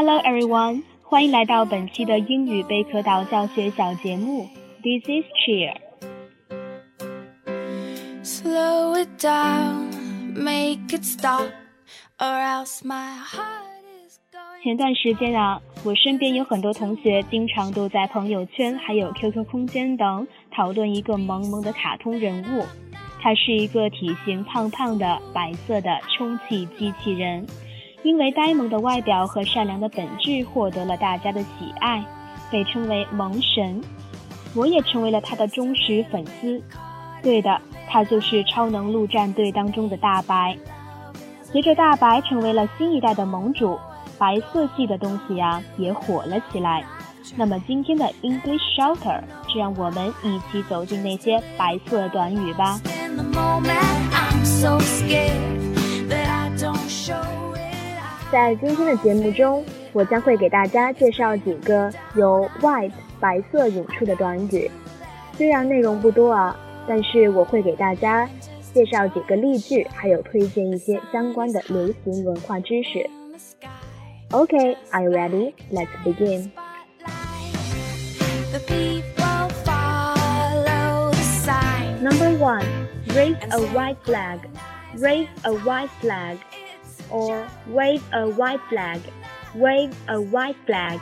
Hello everyone，欢迎来到本期的英语贝壳岛教学小节目。This is Cheer。Slow it down, make it stop, or else my heart is going. 前段时间啊，我身边有很多同学经常都在朋友圈还有 QQ 空间等讨论一个萌萌的卡通人物，他是一个体型胖胖的白色的充气机器人，因为呆萌的外表和善良的本质获得了大家的喜爱，被称为萌神。我也成为了他的忠实粉丝。对的，他就是超能陆战队当中的大白。随着大白成为了新一代的盟主，白色系的东西呀、也火了起来。那么今天的 English Shelter，就让我们一起走进那些白色短语吧。在今天的节目中，我将会给大家介绍几个由 white 白色引出的短语。虽然内容不多啊，但是我会给大家介绍几个例句，还有推荐一些相关的流行文化知识。Okay, are you ready? Let's begin. Number one, raise a white flag. Raise a white flag, or wave a white flag. Wave a white flag.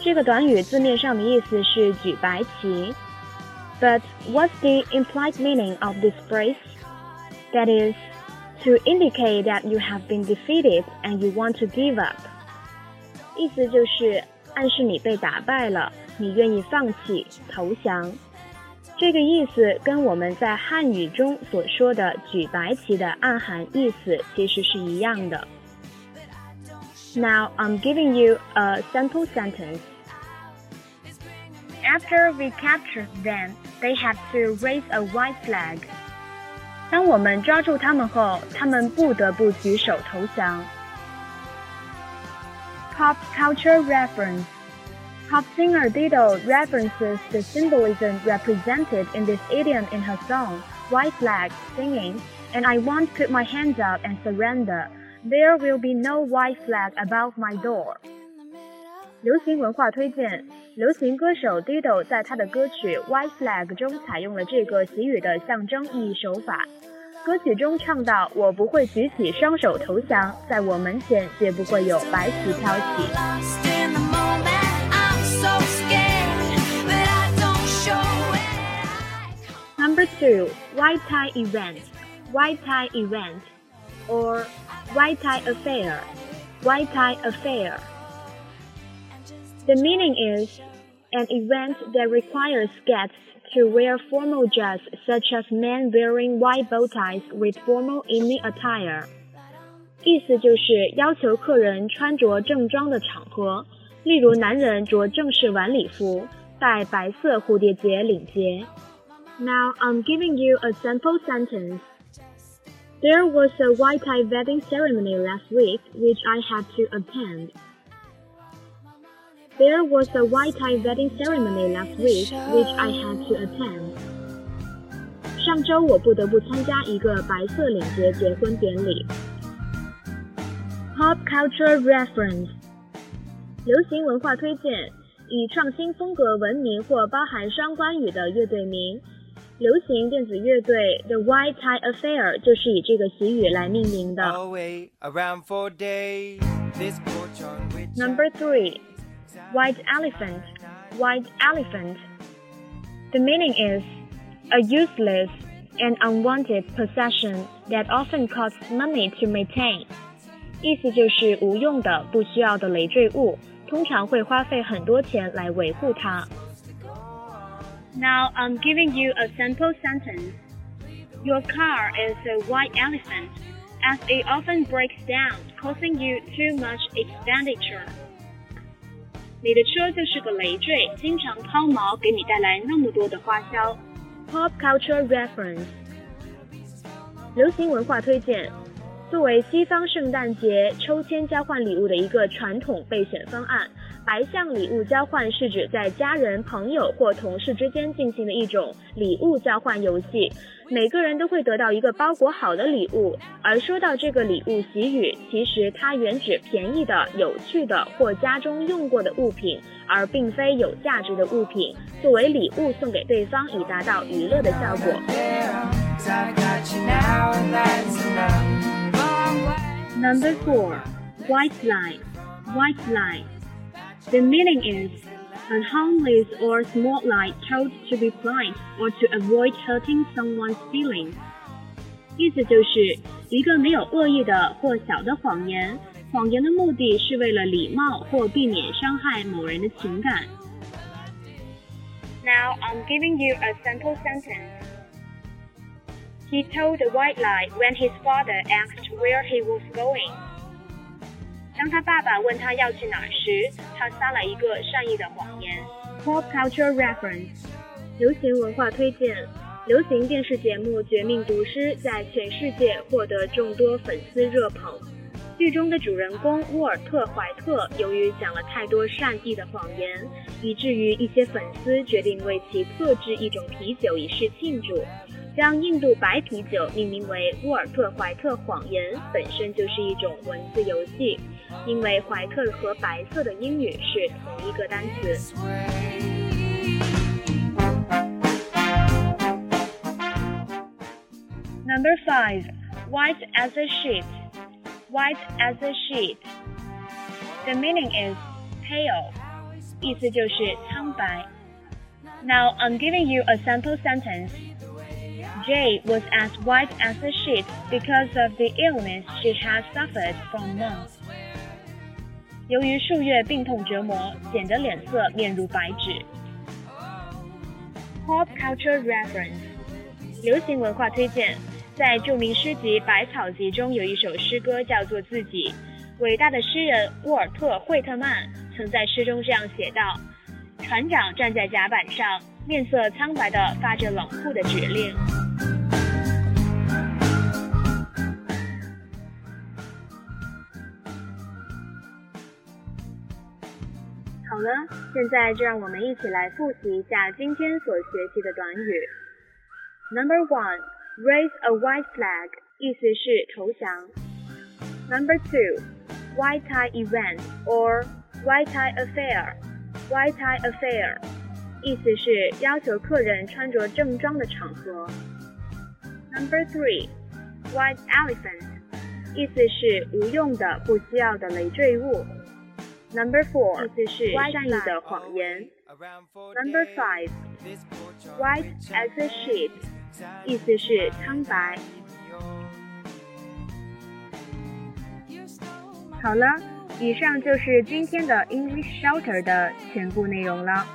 这个短语字面上的意思是举白旗，but what's the implied meaning of this phrase? That is, to indicate that you have been defeated and you want to give up. 意思就是暗示你被打败了，你愿意放弃投降。 这个意思跟我们在汉语中所说的举白旗的暗含意思其实是一样的。Now I'm giving you a sample sentence. After we captured them, they had to raise a white flag. 当我们抓住他们后，他们不得不举手投降。Pop culture reference. Pop singer Dido references the symbolism represented in this idiom in her song White Flag, singing, And I won't put my hands up and surrender. There will be no white flag above my door. 流行文化推荐：流行歌手 Dido 在他的歌曲《White Flag》中采用了这个习语的象征意义手法。歌曲中唱到：“我不会举起双手投降，在我门前绝不会有白旗飘起。” Number two, white tie event, white tie event, or white tie affair, white tie affair. The meaning is an event that requires guests to wear formal dress, such as men wearing white bow ties with formal evening attire. 意思就是要求客人穿着正装的场合，例如男人着正式晚礼服，戴白色蝴蝶结领结。 Now I'm giving you a sample sentence. There was a white tie wedding ceremony last week which I had to attend. There was a white tie wedding ceremony last week which I had to attend. 上周我不得不参加一个白色领结结婚典礼。Pop culture reference，流行文化推荐，以创新风格闻名或包含双关语的乐队名。 流行电子乐队 The White Tie Affair 就是以这个习语来命名的。 away around for days. This porch on which Number three, white elephant, white elephant. The meaning is a useless and unwanted possession that often costs money to maintain. 意思就是无用的、不需要的累赘物，通常会花费很多钱来维护它。 Now I'm giving you a sample sentence. Your car is a white elephant, as it often breaks down, causing you too much expenditure. 你的车就是个累赘，经常抛锚，给你带来那么多的花销。Pop culture reference，流行文化推荐。作为西方圣诞节抽签交换礼物的一个传统备选方案， 白象礼物交换是指在家人、朋友或同事之间进行的一种礼物交换游戏。每个人都会得到一个包裹好的礼物，而说到这个礼物习语，其实它原指便宜的、有趣的或家中用过的物品，而并非有价值的物品，作为礼物送给对方，以达到娱乐的效果。Number four, white line, white line. The meaning is a harmless or small lie told to be polite or to avoid hurting someone's feelings. 意思就是一个没有恶意的或小的谎言，谎言的目的是为了礼貌或避免伤害某人的情感。Now I'm giving you a sample sentence. He told a white lie when his father asked where he was going. 当他爸爸问他要去哪时，他撒了一个善意的谎言。Pop culture reference，流行文化推荐。流行电视节目《绝命毒师》在全世界获得众多粉丝热捧。剧中的主人公沃尔特·怀特由于讲了太多善意的谎言，以至于一些粉丝决定为其特制一种啤酒以示庆祝。将印度白啤酒命名为沃尔特怀特谎言，本身就是一种文字游戏，因为怀特和白色的英语是同一个单词。Number five, white as a sheet. White as a sheet. The meaning is pale，意思就是苍白。Now I'm giving you a sample sentence. Jay was as white as a sheet because of the illness she had suffered for months. 由于数月病痛折磨，显得脸色面如白纸。Pop culture reference，流行文化推荐。在著名诗集《百草集》中有一首诗歌叫做《自己》。伟大的诗人沃尔特·惠特曼曾在诗中这样写道：“船长站在甲板上，面色苍白地发着冷酷的指令。”好了，现在就让我们一起来复习一下今天所学习的短语。Number one, raise a white flag，意思是投降。Number two, white tie event or white tie affair, white tie affair，意思是要求客人穿着正装的场合。Number three, white elephant，意思是无用的、不需要的累赘物。 Number four，意思是善意的谎言。Number five, This porch on white as a sheet，意思是苍白。好了，以上就是今天的 English Shelter 的全部内容了。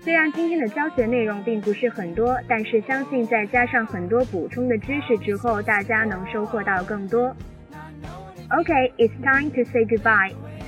虽然今天的教学内容并不是很多，但是相信再加上很多补充的知识之后，大家能收获到更多。Okay, it's time to say goodbye.